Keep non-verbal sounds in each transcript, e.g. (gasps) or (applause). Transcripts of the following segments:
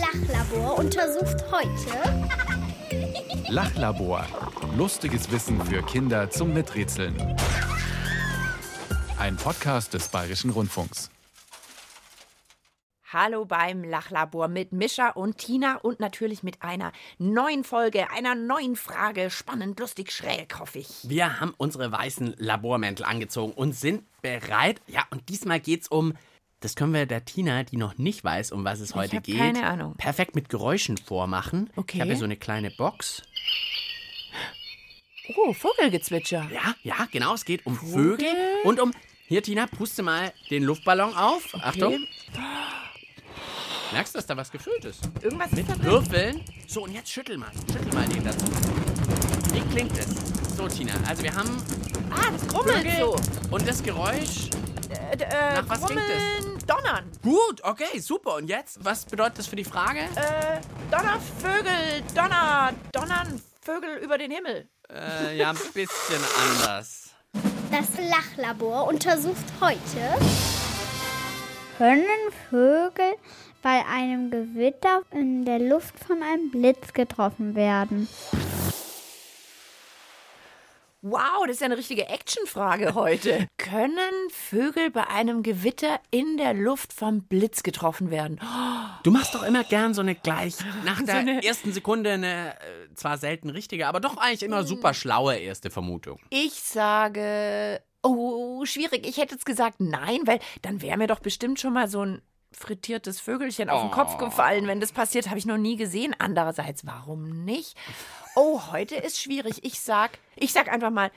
Lachlabor untersucht heute Lachlabor. Lustiges Wissen für Kinder zum Miträtseln. Ein Podcast des Bayerischen Rundfunks. Hallo beim Lachlabor mit Mischa und Tina und natürlich mit einer neuen Folge, einer neuen Frage. Spannend, lustig, schräg, hoffe ich. Wir haben unsere weißen Labormäntel angezogen und sind bereit. Ja, und diesmal geht's um. Das können wir der Tina, die noch nicht weiß, um was es heute geht, keine Ahnung. perfekt mit Geräuschen vormachen. Okay. Ich habe hier so eine kleine Box. Oh, Vogelgezwitscher. Ja, ja, genau. Es geht um Vogel? Vögel und um. Hier, Tina, puste mal den Luftballon auf. Achtung. Merkst du, dass da was gefüllt ist? Irgendwas ist da drin. Würfeln. So, und jetzt schüttel mal. Schüttel mal den dazu. Wie klingt es? So, Tina, also wir haben Ah, das krummelt Vögel so. und das Geräusch. Äh, äh, Nach was klingt krummeln, Donnern. Gut, okay, super. Und jetzt, was bedeutet das für die Frage? Äh, Donnervögel, Donner, Donnern, Vögel über den Himmel. Äh, ja, ein bisschen anders. Das Lachlabor untersucht heute Können Vögel bei einem Gewitter in der Luft von einem Blitz getroffen werden? Wow, das ist ja eine richtige Actionfrage heute. (laughs) Können Vögel bei einem Gewitter in der Luft vom Blitz getroffen werden? (gasps) Du machst doch immer gern so eine gleich nach der eine- ersten Sekunde eine äh, zwar selten richtige, aber doch eigentlich immer super schlaue erste Vermutung. Ich sage, oh, schwierig. Ich hätte jetzt gesagt nein, weil dann wäre mir doch bestimmt schon mal so ein frittiertes Vögelchen auf den Kopf Oh. gefallen. Wenn das passiert, habe ich noch nie gesehen. Andererseits, warum nicht? Oh, heute ist schwierig. Ich sag, ich sag einfach mal,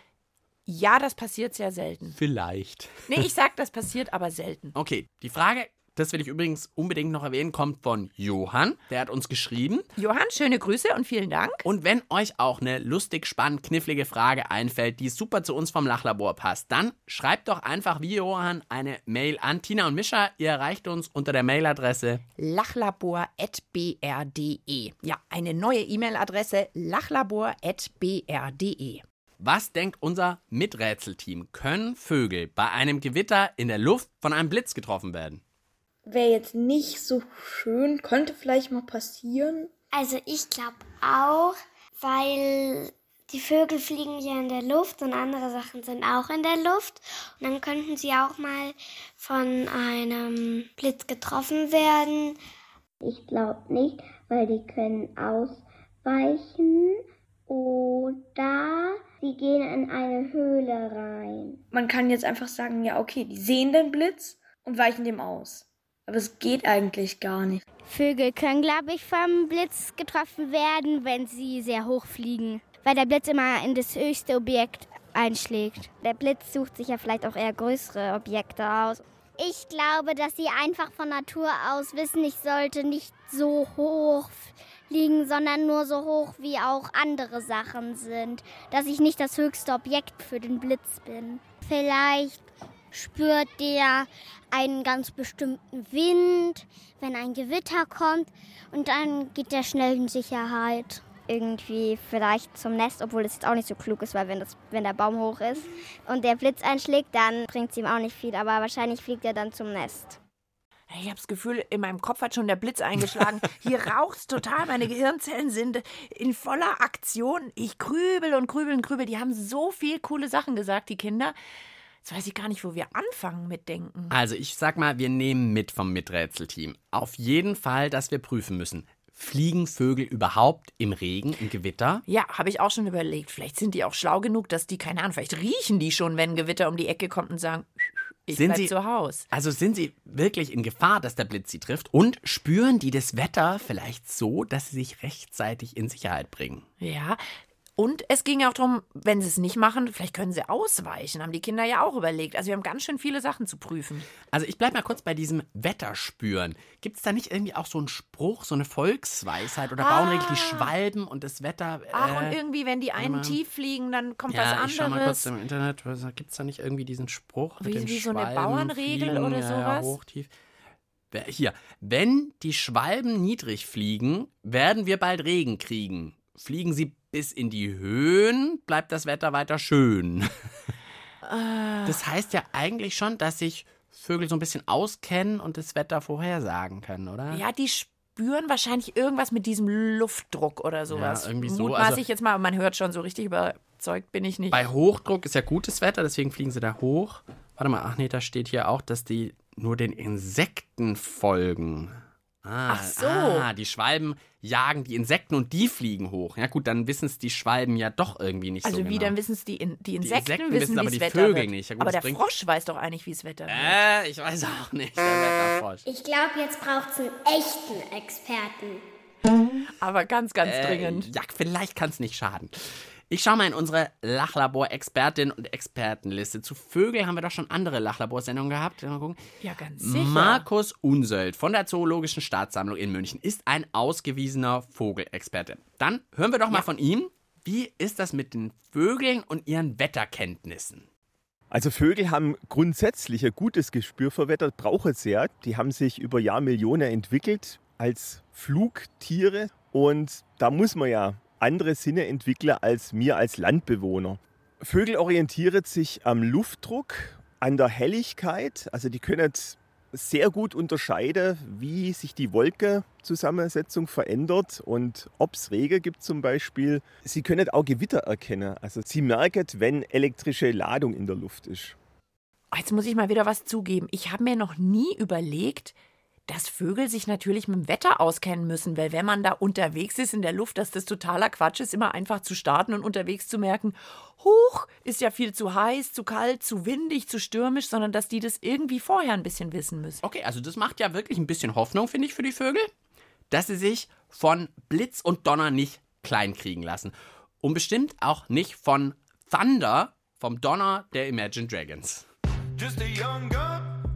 ja, das passiert sehr selten. Vielleicht. Nee, ich sag, das passiert aber selten. Okay, die Frage, das will ich übrigens unbedingt noch erwähnen, kommt von Johann. Der hat uns geschrieben. Johann, schöne Grüße und vielen Dank. Und wenn euch auch eine lustig, spannend, knifflige Frage einfällt, die super zu uns vom Lachlabor passt, dann schreibt doch einfach wie Johann eine Mail an Tina und Mischa. Ihr erreicht uns unter der Mailadresse lachlabor.br.de. Ja, eine neue E-Mail-Adresse lachlabor.br.de. Was denkt unser Miträtselteam? Können Vögel bei einem Gewitter in der Luft von einem Blitz getroffen werden? Wäre jetzt nicht so schön, könnte vielleicht mal passieren. Also ich glaube auch, weil die Vögel fliegen ja in der Luft und andere Sachen sind auch in der Luft. Und dann könnten sie auch mal von einem Blitz getroffen werden. Ich glaube nicht, weil die können ausweichen oder sie gehen in eine Höhle rein. Man kann jetzt einfach sagen, ja, okay, die sehen den Blitz und weichen dem aus. Aber es geht eigentlich gar nicht. Vögel können, glaube ich, vom Blitz getroffen werden, wenn sie sehr hoch fliegen. Weil der Blitz immer in das höchste Objekt einschlägt. Der Blitz sucht sich ja vielleicht auch eher größere Objekte aus. Ich glaube, dass sie einfach von Natur aus wissen, ich sollte nicht so hoch fliegen, sondern nur so hoch, wie auch andere Sachen sind. Dass ich nicht das höchste Objekt für den Blitz bin. Vielleicht spürt der einen ganz bestimmten Wind, wenn ein Gewitter kommt und dann geht der schnell in Sicherheit. Irgendwie vielleicht zum Nest, obwohl das jetzt auch nicht so klug ist, weil wenn, das, wenn der Baum hoch ist und der Blitz einschlägt, dann bringt es ihm auch nicht viel, aber wahrscheinlich fliegt er dann zum Nest. Ich habe das Gefühl, in meinem Kopf hat schon der Blitz eingeschlagen. Hier (laughs) raucht's total. Meine Gehirnzellen sind in voller Aktion. Ich grübel und grübel und grübel. Die haben so viel coole Sachen gesagt, die Kinder. Jetzt weiß ich gar nicht, wo wir anfangen mit Denken. Also ich sag mal, wir nehmen mit vom Miträtselteam. Auf jeden Fall, dass wir prüfen müssen. Fliegen Vögel überhaupt im Regen, im Gewitter? Ja, habe ich auch schon überlegt. Vielleicht sind die auch schlau genug, dass die, keine Ahnung, vielleicht riechen die schon, wenn ein Gewitter um die Ecke kommt und sagen, ich Sind bleib sie- zu Haus. Also sind sie wirklich in Gefahr, dass der Blitz sie trifft? Und spüren die das Wetter vielleicht so, dass sie sich rechtzeitig in Sicherheit bringen? Ja. Und es ging ja auch darum, wenn sie es nicht machen, vielleicht können sie ausweichen, haben die Kinder ja auch überlegt. Also wir haben ganz schön viele Sachen zu prüfen. Also ich bleib mal kurz bei diesem Wetterspüren. Gibt es da nicht irgendwie auch so einen Spruch, so eine Volksweisheit oder bauen wirklich die Schwalben und das Wetter? Ah. Ach, und äh, irgendwie, wenn die einen tief fliegen, dann kommt ja, was ich schau mal kurz anderes. im Internet. Gibt es da nicht irgendwie diesen Spruch? mit Wie- den wie so eine Bauernregel fliegen, oder ja, sowas? hoch, tief. Hier, wenn die Schwalben niedrig fliegen, werden wir bald Regen kriegen. Fliegen sie bis in die Höhen, bleibt das Wetter weiter schön. (laughs) Das heißt ja eigentlich schon, dass sich Vögel so ein bisschen auskennen und das Wetter vorhersagen können, oder? Ja, die spüren wahrscheinlich irgendwas mit diesem Luftdruck oder sowas. Ja, irgendwie so. Mutmaß Also- ich jetzt mal, man hört schon so richtig überzeugt bin ich nicht. Bei Hochdruck ist ja gutes Wetter, deswegen fliegen sie da hoch. Warte mal, ach nee, da steht hier auch, dass die nur den Insekten folgen. Ah, Ach so. Ah, die Schwalben jagen die Insekten und die fliegen hoch. Ja gut, dann wissen es die Schwalben ja doch irgendwie nicht also so wie, genau. dann wissen es die, In die Insekten, Insekten wissen, wissen aber die Wetter Vögel wird. nicht. Ja gut, aber der bringt- Frosch weiß doch eigentlich, wie es Wetter wird. Äh, ich weiß auch nicht, der Wetterfrosch. Ich glaube, jetzt braucht es einen echten Experten. Aber ganz, ganz Äh, dringend. ja, vielleicht kann es nicht schaden. Ich schaue mal in unsere Lachlabor-Expertin- und Expertenliste. Zu Vögeln haben wir doch schon andere Lachlaborsendungen gehabt. Mal gucken. Ja, ganz sicher. Markus Unsöld von der Zoologischen Staatssammlung in München ist ein ausgewiesener Vogelexperte. Dann hören wir doch mal von ihm. Wie ist das mit den Vögeln und ihren Wetterkenntnissen? Also Vögel haben grundsätzlich ein gutes Gespür für Wetter, brauchen es ja. Die haben sich über Jahrmillionen entwickelt als Flugtiere und da muss man ja andere Sinne entwickeln als wir als Landbewohner. Vögel orientieren sich am Luftdruck, an der Helligkeit, also die können sehr gut unterscheiden, wie sich die Wolkenzusammensetzung verändert und ob es Regen gibt zum Beispiel. Sie können auch Gewitter erkennen. Also sie merken, wenn elektrische Ladung in der Luft ist. Jetzt muss ich mal wieder was zugeben. Ich habe mir noch nie überlegt, dass Vögel sich natürlich mit dem Wetter auskennen müssen, weil wenn man da unterwegs ist in der Luft, dass das totaler Quatsch ist, immer einfach zu starten und unterwegs zu merken, huch, ist ja viel zu heiß, zu kalt, zu windig, zu stürmisch, sondern dass die das irgendwie vorher ein bisschen wissen müssen. Okay, also das macht ja wirklich ein bisschen Hoffnung, finde ich, für die Vögel, dass sie sich von Blitz und Donner nicht kleinkriegen lassen. Und bestimmt auch nicht von Thunder, vom Donner der Imagine Dragons. Just a young gun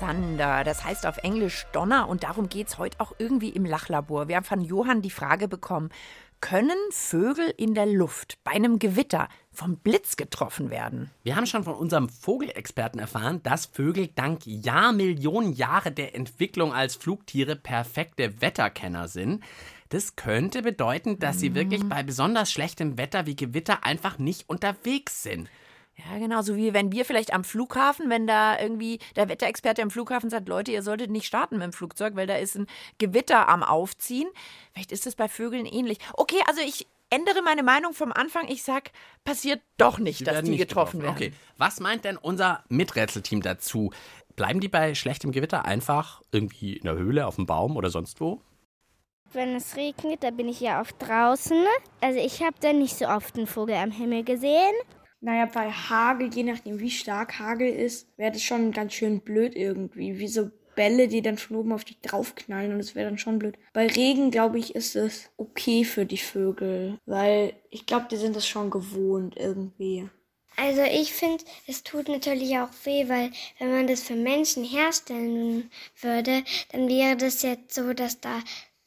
Thunder, das heißt auf Englisch Donner und darum geht es heute auch irgendwie im Lachlabor. Wir haben von Johann die Frage bekommen, können Vögel in der Luft bei einem Gewitter vom Blitz getroffen werden? Wir haben schon von unserem Vogelexperten erfahren, dass Vögel dank Jahrmillionen Jahre der Entwicklung als Flugtiere perfekte Wetterkenner sind. Das könnte bedeuten, dass sie wirklich bei besonders schlechtem Wetter wie Gewitter einfach nicht unterwegs sind. Ja, genau, so wie wenn wir vielleicht am Flughafen, wenn da irgendwie der Wetterexperte am Flughafen sagt, Leute, ihr solltet nicht starten mit dem Flugzeug, weil da ist ein Gewitter am Aufziehen. Vielleicht ist das bei Vögeln ähnlich. Okay, also ich ändere meine Meinung vom Anfang. Ich sag, passiert doch nicht, dass werden die nicht getroffen werden. Okay, was meint denn unser Miträtselteam dazu? Bleiben die bei schlechtem Gewitter einfach irgendwie in der Höhle, auf dem Baum oder sonst wo? Wenn es regnet, da bin ich ja oft draußen. Also ich habe da nicht so oft einen Vogel am Himmel gesehen. Naja, bei Hagel, je nachdem wie stark Hagel ist, wäre das schon ganz schön blöd irgendwie. Wie so Bälle, die dann von oben auf dich draufknallen und das wäre dann schon blöd. Bei Regen, glaube ich, ist es okay für die Vögel, weil ich glaube, die sind das schon gewohnt irgendwie. Also ich finde, es tut natürlich auch weh, weil wenn man das für Menschen herstellen würde, dann wäre das jetzt so, dass da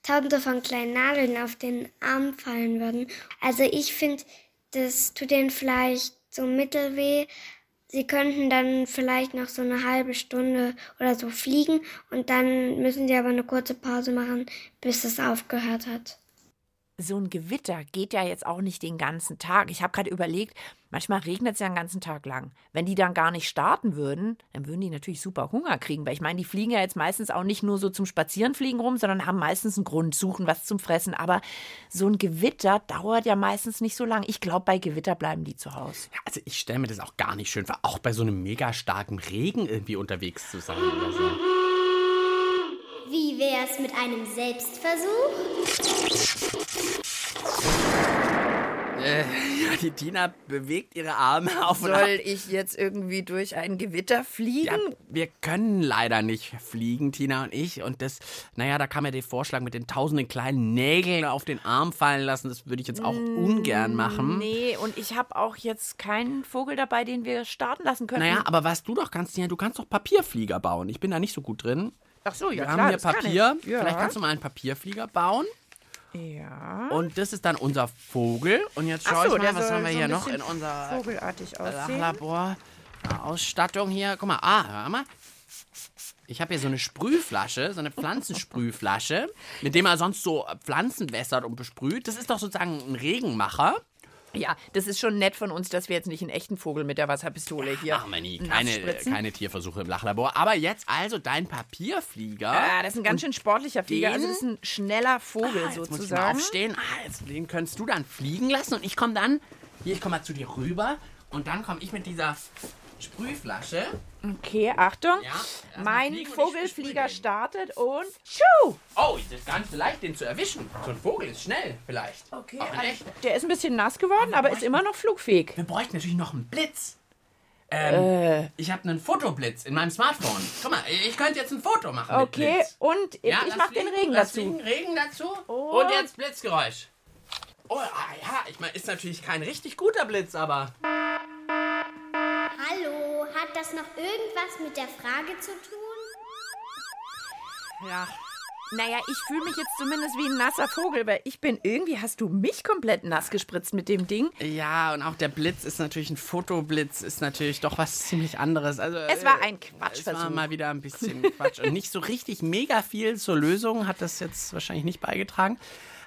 tausende von kleinen Nadeln auf den Arm fallen würden. Also ich finde, das tut denen vielleicht so mittelweh. Sie könnten dann vielleicht noch so eine halbe Stunde oder so fliegen und dann müssen sie aber eine kurze Pause machen, bis es aufgehört hat. So ein Gewitter geht ja jetzt auch nicht den ganzen Tag. Ich habe gerade überlegt, manchmal regnet es ja den ganzen Tag lang. Wenn die dann gar nicht starten würden, dann würden die natürlich super Hunger kriegen. Weil ich meine, die fliegen ja jetzt meistens auch nicht nur so zum Spazierenfliegen rum, sondern haben meistens einen Grund, suchen was zum Fressen. Aber so ein Gewitter dauert ja meistens nicht so lang. Ich glaube, bei Gewitter bleiben die zu Hause. Ja, also ich stelle mir das auch gar nicht schön vor, auch bei so einem mega starken Regen irgendwie unterwegs zu sein oder so. Wie wär's mit einem Selbstversuch? Äh, ja, die Tina bewegt ihre Arme auf und ab. Soll ich jetzt irgendwie durch ein Gewitter fliegen? Ja, wir können leider nicht fliegen, Tina und ich. Und das, naja, da kam ja der Vorschlag mit den tausenden kleinen Nägeln auf den Arm fallen lassen. Das würde ich jetzt auch ungern machen. Nee, und ich habe auch jetzt keinen Vogel dabei, den wir starten lassen können. Naja, aber was du doch kannst, Tina, du kannst doch Papierflieger bauen. Ich bin da nicht so gut drin. Ach so, ja wir klar, haben hier kann Papier. ich. Ja. Vielleicht kannst du mal einen Papierflieger bauen. Ja. Und das ist dann unser Vogel. Und jetzt schau so, ich mal, was haben wir so hier noch in unserer vogelartig aussehen. Labor. Ausstattung hier. Guck mal, ah, hör mal. Ich habe hier so eine Sprühflasche, so eine Pflanzensprühflasche, mit dem man sonst so Pflanzen wässert und besprüht. Das ist doch sozusagen ein Regenmacher. Ja, das ist schon nett von uns, dass wir jetzt nicht einen echten Vogel mit der Wasserpistole hier Machen wir nie. nass Keine, spritzen. keine Tierversuche im Lachlabor. Aber jetzt also dein Papierflieger. Ja, das ist ein ganz schön sportlicher Flieger. den- Also das ist ein schneller Vogel Ah, jetzt muss ich mal sozusagen. aufstehen. Ah, jetzt, den könntest du dann fliegen lassen und ich komme dann, hier, ich komme mal zu dir rüber und dann komme ich mit dieser Sprühflasche. Okay, Achtung. Ja, mein fliegen Vogelflieger startet und tschu! Oh, das ist so leicht, den zu erwischen. So ein Vogel ist schnell, vielleicht. Okay, Aber echt. der ist ein bisschen nass geworden, aber ist immer noch flugfähig. Wir bräuchten natürlich noch einen Blitz. Ähm, Äh. Ich habe einen Fotoblitz in meinem Smartphone. Guck mal, ich könnte jetzt ein Foto machen mit Okay, Blitz. und Ja, ich mache den Regen dazu. Regen dazu. Und- Und jetzt Blitzgeräusch. Oh, ah, ja, ich meine, ist natürlich kein richtig guter Blitz, aber Hallo, hat das noch irgendwas mit der Frage zu tun? Ja. Naja, ich fühle mich jetzt zumindest wie ein nasser Vogel, weil ich bin irgendwie, hast du mich komplett nass gespritzt mit dem Ding? Ja, und auch der Blitz ist natürlich ein Fotoblitz, ist natürlich doch was ziemlich anderes. Also, Es war ein Es Quatschversuch. war mal wieder ein bisschen Quatsch und nicht so richtig mega viel zur Lösung hat das jetzt wahrscheinlich nicht beigetragen.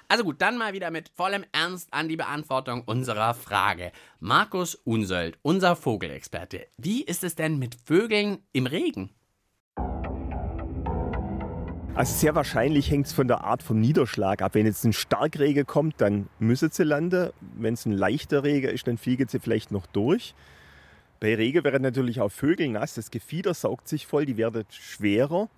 Also gut, dann mal wieder mit vollem Ernst an die Beantwortung unserer Frage. Markus Unsöld, unser Vogelexperte. Wie ist es denn mit Vögeln im Regen? Also sehr wahrscheinlich hängt es von der Art vom Niederschlag ab. Wenn jetzt ein Starkregen kommt, dann müssen sie landen. Wenn es ein leichter Regen ist, dann fliegen sie vielleicht noch durch. Bei Regen werden natürlich auch Vögel nass. Das Gefieder saugt sich voll, die werden schwerer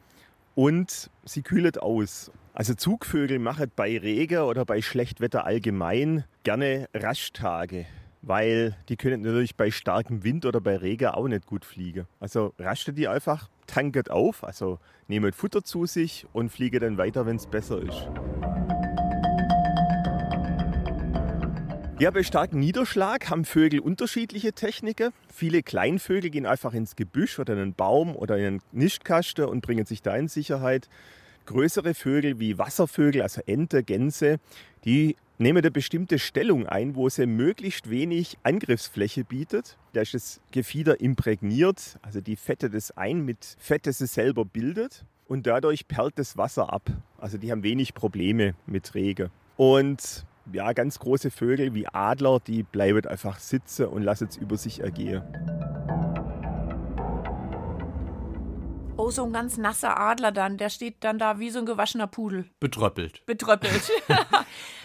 und sie kühlen aus. Also Zugvögel machen bei Regen oder bei Schlechtwetter allgemein gerne Rasttage, weil die können natürlich bei starkem Wind oder bei Regen auch nicht gut fliegen. Also rasten die einfach, tanket auf, also nehmen Futter zu sich und fliegen dann weiter, wenn es besser ist. Ja, bei starkem Niederschlag haben Vögel unterschiedliche Techniken. Viele Kleinvögel gehen einfach ins Gebüsch oder in einen Baum oder in einen Nistkasten und bringen sich da in Sicherheit. Größere Vögel wie Wasservögel, also Ente, Gänse, die nehmen eine bestimmte Stellung ein, wo sie möglichst wenig Angriffsfläche bietet. Da ist das Gefieder imprägniert, also die fette das ein mit Fett, das es selber bildet. Und dadurch perlt das Wasser ab. Also die haben wenig Probleme mit Regen. Und ja, ganz große Vögel wie Adler, die bleiben einfach sitzen und lassen es über sich ergehen. Oh, so ein ganz nasser Adler dann, der steht dann da wie so ein gewaschener Pudel. Betröppelt. Betröppelt. (laughs)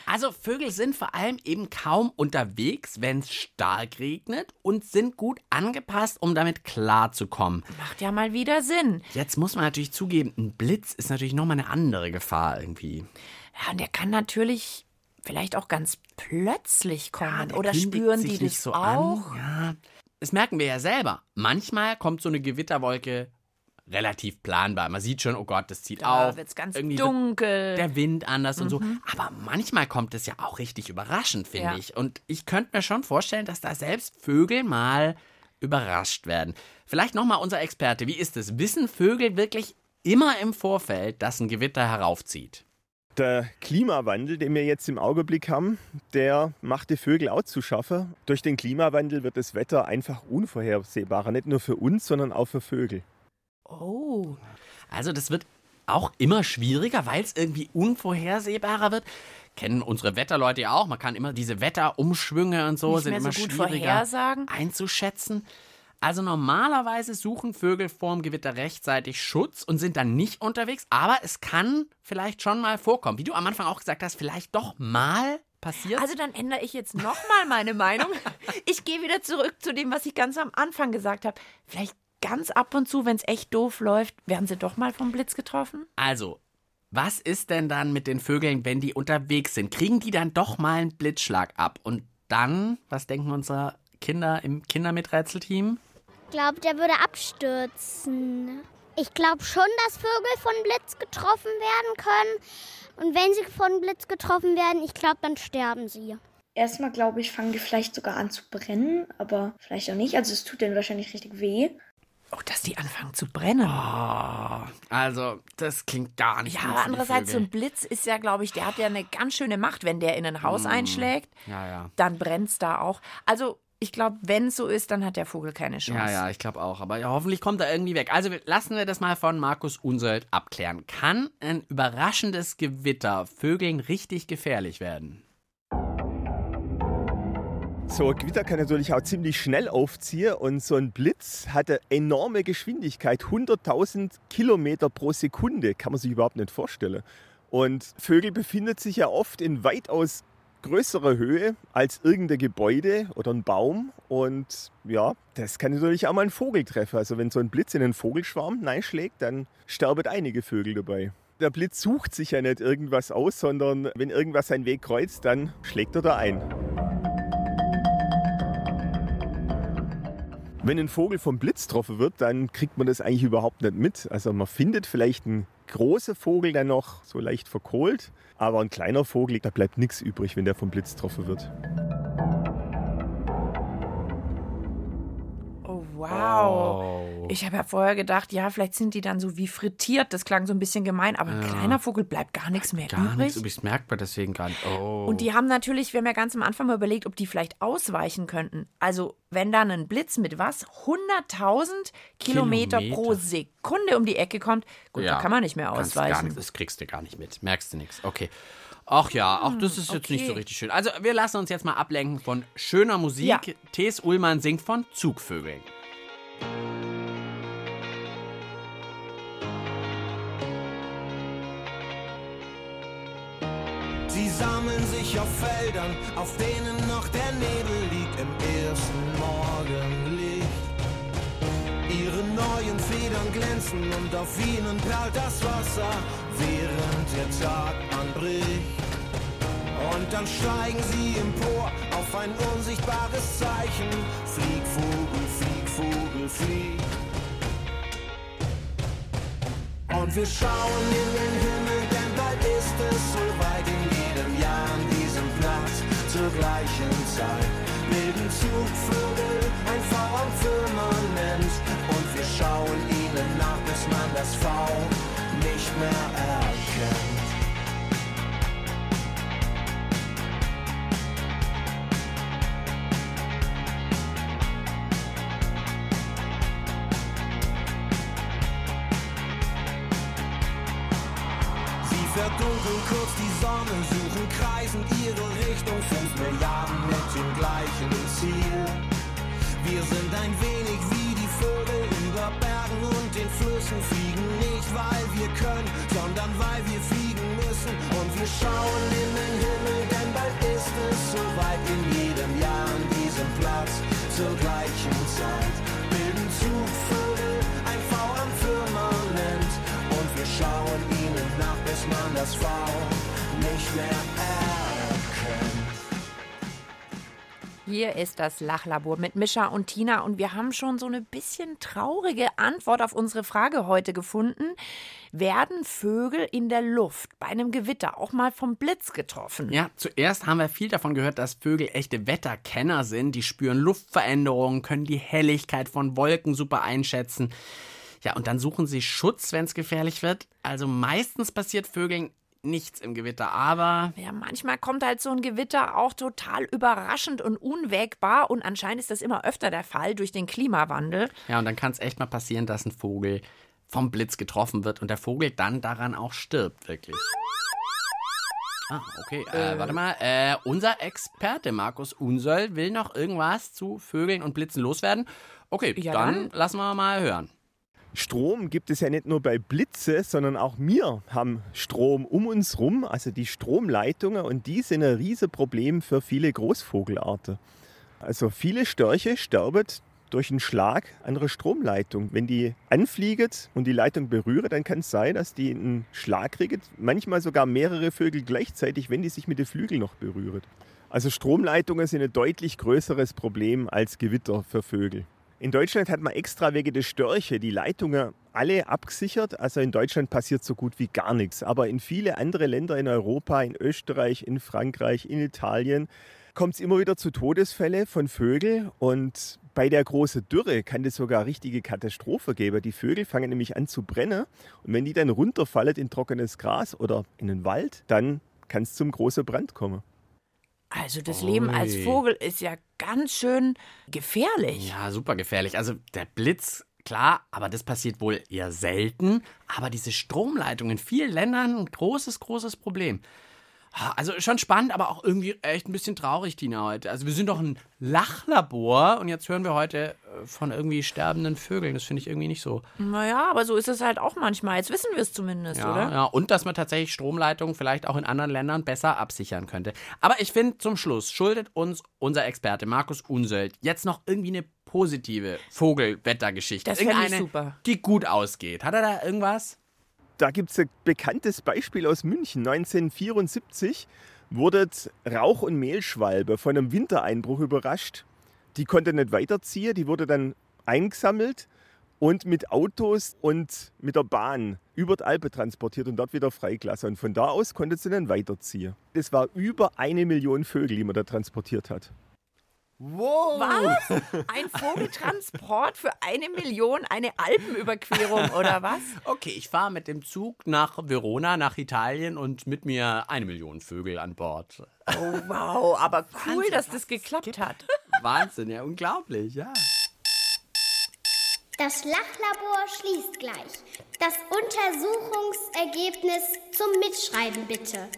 Also Vögel sind vor allem eben kaum unterwegs, wenn es stark regnet und sind gut angepasst, um damit klarzukommen. Macht ja mal wieder Sinn. Jetzt muss man natürlich zugeben, ein Blitz ist natürlich nochmal eine andere Gefahr irgendwie. Ja, und der kann natürlich vielleicht auch ganz plötzlich kommen. der Oder spüren sich die nicht das so auch? An. Ja, das merken wir ja selber. Manchmal kommt so eine Gewitterwolke relativ planbar. Man sieht schon, oh Gott, das zieht Da auf. wird's ganz Irgendwie wird dunkel. Mhm. der Wind anders und so. Aber manchmal kommt es ja auch richtig überraschend, finde Ja. ich. Und ich könnte mir schon vorstellen, dass da selbst Vögel mal überrascht werden. Vielleicht nochmal unser Experte. Wie ist es? Wissen Vögel wirklich immer im Vorfeld, dass ein Gewitter heraufzieht? Der Klimawandel, den wir jetzt im Augenblick haben, der macht die Vögel auch zu schaffen. Durch den Klimawandel wird das Wetter einfach unvorhersehbarer, nicht nur für uns, sondern auch für Vögel. Oh. Also das wird auch immer schwieriger, weil es irgendwie unvorhersehbarer wird. Kennen unsere Wetterleute ja auch. Man kann immer diese Wetterumschwünge und so Nicht sind mehr immer so gut schwieriger vorhersagen. einzuschätzen. Also normalerweise suchen Vögel vorm Gewitter rechtzeitig Schutz und sind dann nicht unterwegs, aber es kann vielleicht schon mal vorkommen. Wie du am Anfang auch gesagt hast, vielleicht doch mal passiert. Also dann ändere ich jetzt nochmal meine Meinung. (laughs) Ich gehe wieder zurück zu dem, was ich ganz am Anfang gesagt habe. Vielleicht ganz ab und zu, wenn es echt doof läuft, werden sie doch mal vom Blitz getroffen? Also, was ist denn dann mit den Vögeln, wenn die unterwegs sind? Kriegen die dann doch mal einen Blitzschlag ab? Und dann, was denken unsere Kinder im Kindermiträtselteam? Ich glaube, der würde abstürzen. Ich glaube schon, dass Vögel von Blitz getroffen werden können. Und wenn sie von Blitz getroffen werden, ich glaube, dann sterben sie. Erstmal glaube ich, fangen die vielleicht sogar an zu brennen, aber vielleicht auch nicht. Also es tut denen wahrscheinlich richtig weh. Oh, dass die anfangen zu brennen. Oh, also, das klingt gar nicht Ja, aber andererseits, so ein Blitz ist ja, glaube ich, der hat ja eine ganz schöne Macht. Wenn der in ein Haus einschlägt, Ja, ja. dann brennt es da auch. Also, ich glaube, wenn es so ist, dann hat der Vogel keine Chance. Ja, ja, ich glaube auch. Aber ja, hoffentlich kommt er irgendwie weg. Also lassen wir das mal von Markus Unselt abklären. Kann ein überraschendes Gewitter Vögeln richtig gefährlich werden? So ein Gewitter kann natürlich auch ziemlich schnell aufziehen und so ein Blitz hat eine enorme Geschwindigkeit, 100.000 Kilometer pro Sekunde, kann man sich überhaupt nicht vorstellen. Und Vögel befinden sich ja oft in weitaus größerer Höhe als irgendein Gebäude oder ein Baum. Und ja, das kann natürlich auch mal einen Vogel treffen. Also wenn so ein Blitz in einen Vogelschwarm schlägt, dann sterben einige Vögel dabei. Der Blitz sucht sich ja nicht irgendwas aus, sondern wenn irgendwas seinen Weg kreuzt, dann schlägt er da ein. Wenn ein Vogel vom Blitz getroffen wird, dann kriegt man das eigentlich überhaupt nicht mit. Also man findet vielleicht einen großen Vogel, der noch so leicht verkohlt, aber ein kleiner Vogel, da bleibt nichts übrig, wenn der vom Blitz getroffen wird. Oh, wow. Ich habe ja vorher gedacht, ja, vielleicht sind die dann so wie frittiert. Das klang so ein bisschen gemein, aber ein kleiner Vogel bleibt gar nichts mehr Gar übrig. nichts übrig. Merkt man deswegen gar nicht. Oh. Und die haben natürlich, wir haben ja ganz am Anfang mal überlegt, ob die vielleicht ausweichen könnten. Also, wenn dann ein Blitz mit was? 100.000 Kilometer, Kilometer. pro Sekunde um die Ecke kommt, gut, da kann man nicht mehr ausweichen. nichts, das kriegst du gar nicht mit. Merkst du nichts. Okay. Ach ja, auch das ist jetzt nicht so okay. richtig schön. Also wir lassen uns jetzt mal ablenken von schöner Musik. Ja. Thes Ullmann singt von Zugvögeln. Sammeln sich auf Feldern, auf denen noch der Nebel liegt im ersten Morgenlicht. Ihre neuen Federn glänzen und auf ihnen perlt das Wasser, während der Tag anbricht. Und dann steigen sie empor auf ein unsichtbares Zeichen. Flieg, Vogel, flieg, Vogel, flieg. Und wir schauen in den Himmel, denn bald ist es soweit Jahr an diesem Platz zur gleichen Zeit. Bilden Zugvögel ein V am Firmament und wir schauen ihnen nach, bis man das V nicht mehr erkennt. Verdunkeln kurz die Sonne, suchen kreisend ihre Richtung, fünf Milliarden mit dem gleichen Ziel. Wir sind ein wenig wie die Vögel über Bergen und den Flüssen, fliegen nicht, weil wir können, sondern weil wir fliegen müssen. Und wir schauen in den Himmel, denn bald ist es soweit in jedem Jahr an diesem Platz zur gleichen Zeit. Bilden Zugvögel ein wir schauen ihnen nach, bis man das V nicht mehr erkennt. Hier ist das Lachlabor mit Mischa und Tina und wir haben schon so eine bisschen traurige Antwort auf unsere Frage heute gefunden. Werden Vögel in der Luft bei einem Gewitter auch mal vom Blitz getroffen? Ja, zuerst haben wir viel davon gehört, dass Vögel echte Wetterkenner sind. Die spüren Luftveränderungen, können die Helligkeit von Wolken super einschätzen. Ja, und dann suchen sie Schutz, wenn es gefährlich wird. Also meistens passiert Vögeln nichts im Gewitter, aber Ja, manchmal kommt halt so ein Gewitter auch total überraschend und unwägbar und anscheinend ist das immer öfter der Fall durch den Klimawandel. ja, und dann kann es echt mal passieren, dass ein Vogel vom Blitz getroffen wird und der Vogel dann daran auch stirbt, wirklich. Ah, okay. Äh, warte mal. Äh, unser Experte Markus Unsöll will noch irgendwas zu Vögeln und Blitzen loswerden. Okay, Ja, dann, dann. lassen wir mal hören. Strom gibt es ja nicht nur bei Blitze, sondern auch wir haben Strom um uns rum, also die Stromleitungen und die sind ein riesen Problem für viele Großvogelarten. Also viele Störche sterben durch einen Schlag an einer Stromleitung. Wenn die anfliegen und die Leitung berühren, dann kann es sein, dass die einen Schlag kriegen, manchmal sogar mehrere Vögel gleichzeitig, wenn die sich mit den Flügeln noch berühren. Also Stromleitungen sind ein deutlich größeres Problem als Gewitter für Vögel. In Deutschland hat man extra wegen der Störche die Leitungen alle abgesichert. Also in Deutschland passiert so gut wie gar nichts. Aber in viele andere Länder in Europa, in Österreich, in Frankreich, in Italien, kommt es immer wieder zu Todesfällen von Vögeln. Und bei der großen Dürre kann es sogar richtige Katastrophe geben. Die Vögel fangen nämlich an zu brennen. Und wenn die dann runterfallen in trockenes Gras oder in den Wald, dann kann es zum großen Brand kommen. Also das Leben als Ui. Vogel ist ja ganz schön gefährlich. Ja, super gefährlich. Also der Blitz, klar, aber das passiert wohl eher selten. Aber diese Stromleitung in vielen Ländern ein großes, großes Problem. Also schon spannend, aber auch irgendwie echt ein bisschen traurig, Tina, heute. Also wir sind doch ein Lachlabor und jetzt hören wir heute äh, von irgendwie sterbenden Vögeln. Das finde ich irgendwie nicht so. Naja, aber so ist es halt auch manchmal. Jetzt wissen wir es zumindest, Ja, oder? ja, und dass man tatsächlich Stromleitungen vielleicht auch in anderen Ländern besser absichern könnte. Aber ich finde, zum Schluss schuldet uns unser Experte Markus Unsöld jetzt noch irgendwie eine positive Vogelwettergeschichte. Das Irgendeine, super. die gut ausgeht. Hat er da irgendwas? Da gibt es ein bekanntes Beispiel aus München. 1974 wurde Rauch- und Mehlschwalbe von einem Wintereinbruch überrascht. Die konnte nicht weiterziehen, die wurde dann eingesammelt und mit Autos und mit der Bahn über die Alpe transportiert und dort wieder freigelassen. Und von da aus konnte sie dann weiterziehen. Das war über eine Million Vögel, die man da transportiert hat. Wow! Was? Ein Vogeltransport für eine Million, eine Alpenüberquerung oder was? (laughs) Okay, ich fahre mit dem Zug nach Verona, nach Italien und mit mir eine Million Vögel an Bord. Oh wow, aber cool, Wahnsinn, dass das geklappt hat. Wahnsinn, ja, unglaublich, ja. Das Lachlabor schließt gleich. Das Untersuchungsergebnis zum Mitschreiben bitte.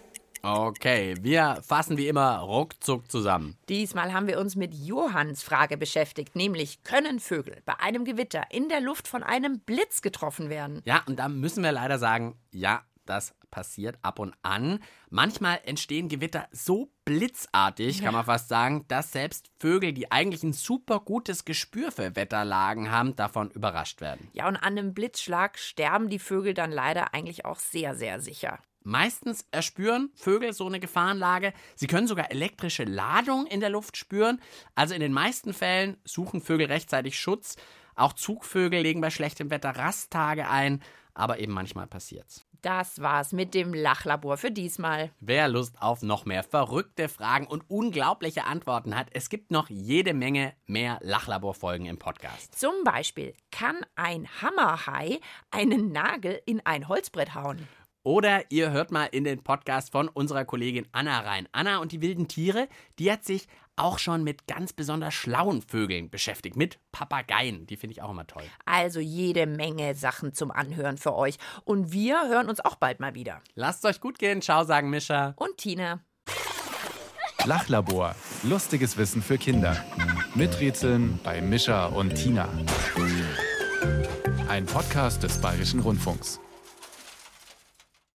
Okay, wir fassen wie immer ruckzuck zusammen. Diesmal haben wir uns mit Johanns Frage beschäftigt, nämlich können Vögel bei einem Gewitter in der Luft von einem Blitz getroffen werden? Ja, und da müssen wir leider sagen, ja, das passiert ab und an. Manchmal entstehen Gewitter so blitzartig, kann man fast sagen, dass selbst Vögel, die eigentlich ein super gutes Gespür für Wetterlagen haben, davon überrascht werden. Ja, und an einem Blitzschlag sterben die Vögel dann leider eigentlich auch sehr, sehr sicher. Meistens erspüren Vögel so eine Gefahrenlage. Sie können sogar elektrische Ladung in der Luft spüren. Also in den meisten Fällen suchen Vögel rechtzeitig Schutz. Auch Zugvögel legen bei schlechtem Wetter Rasttage ein. Aber eben manchmal passiert's. Das war's mit dem Lachlabor für diesmal. Wer Lust auf noch mehr verrückte Fragen und unglaubliche Antworten hat, es gibt noch jede Menge mehr Lachlabor-Folgen im Podcast. Zum Beispiel kann ein Hammerhai einen Nagel in ein Holzbrett hauen. Oder ihr hört mal in den Podcast von unserer Kollegin Anna rein. Anna und die wilden Tiere, die hat sich auch schon mit ganz besonders schlauen Vögeln beschäftigt, mit Papageien. Die finde ich auch immer toll. Also jede Menge Sachen zum Anhören für euch. Und wir hören uns auch bald mal wieder. Lasst euch gut gehen. Ciao, sagen Mischa. Und Tina. Lachlabor. Lustiges Wissen für Kinder. Miträtseln bei Mischa und Tina. Ein Podcast des Bayerischen Rundfunks.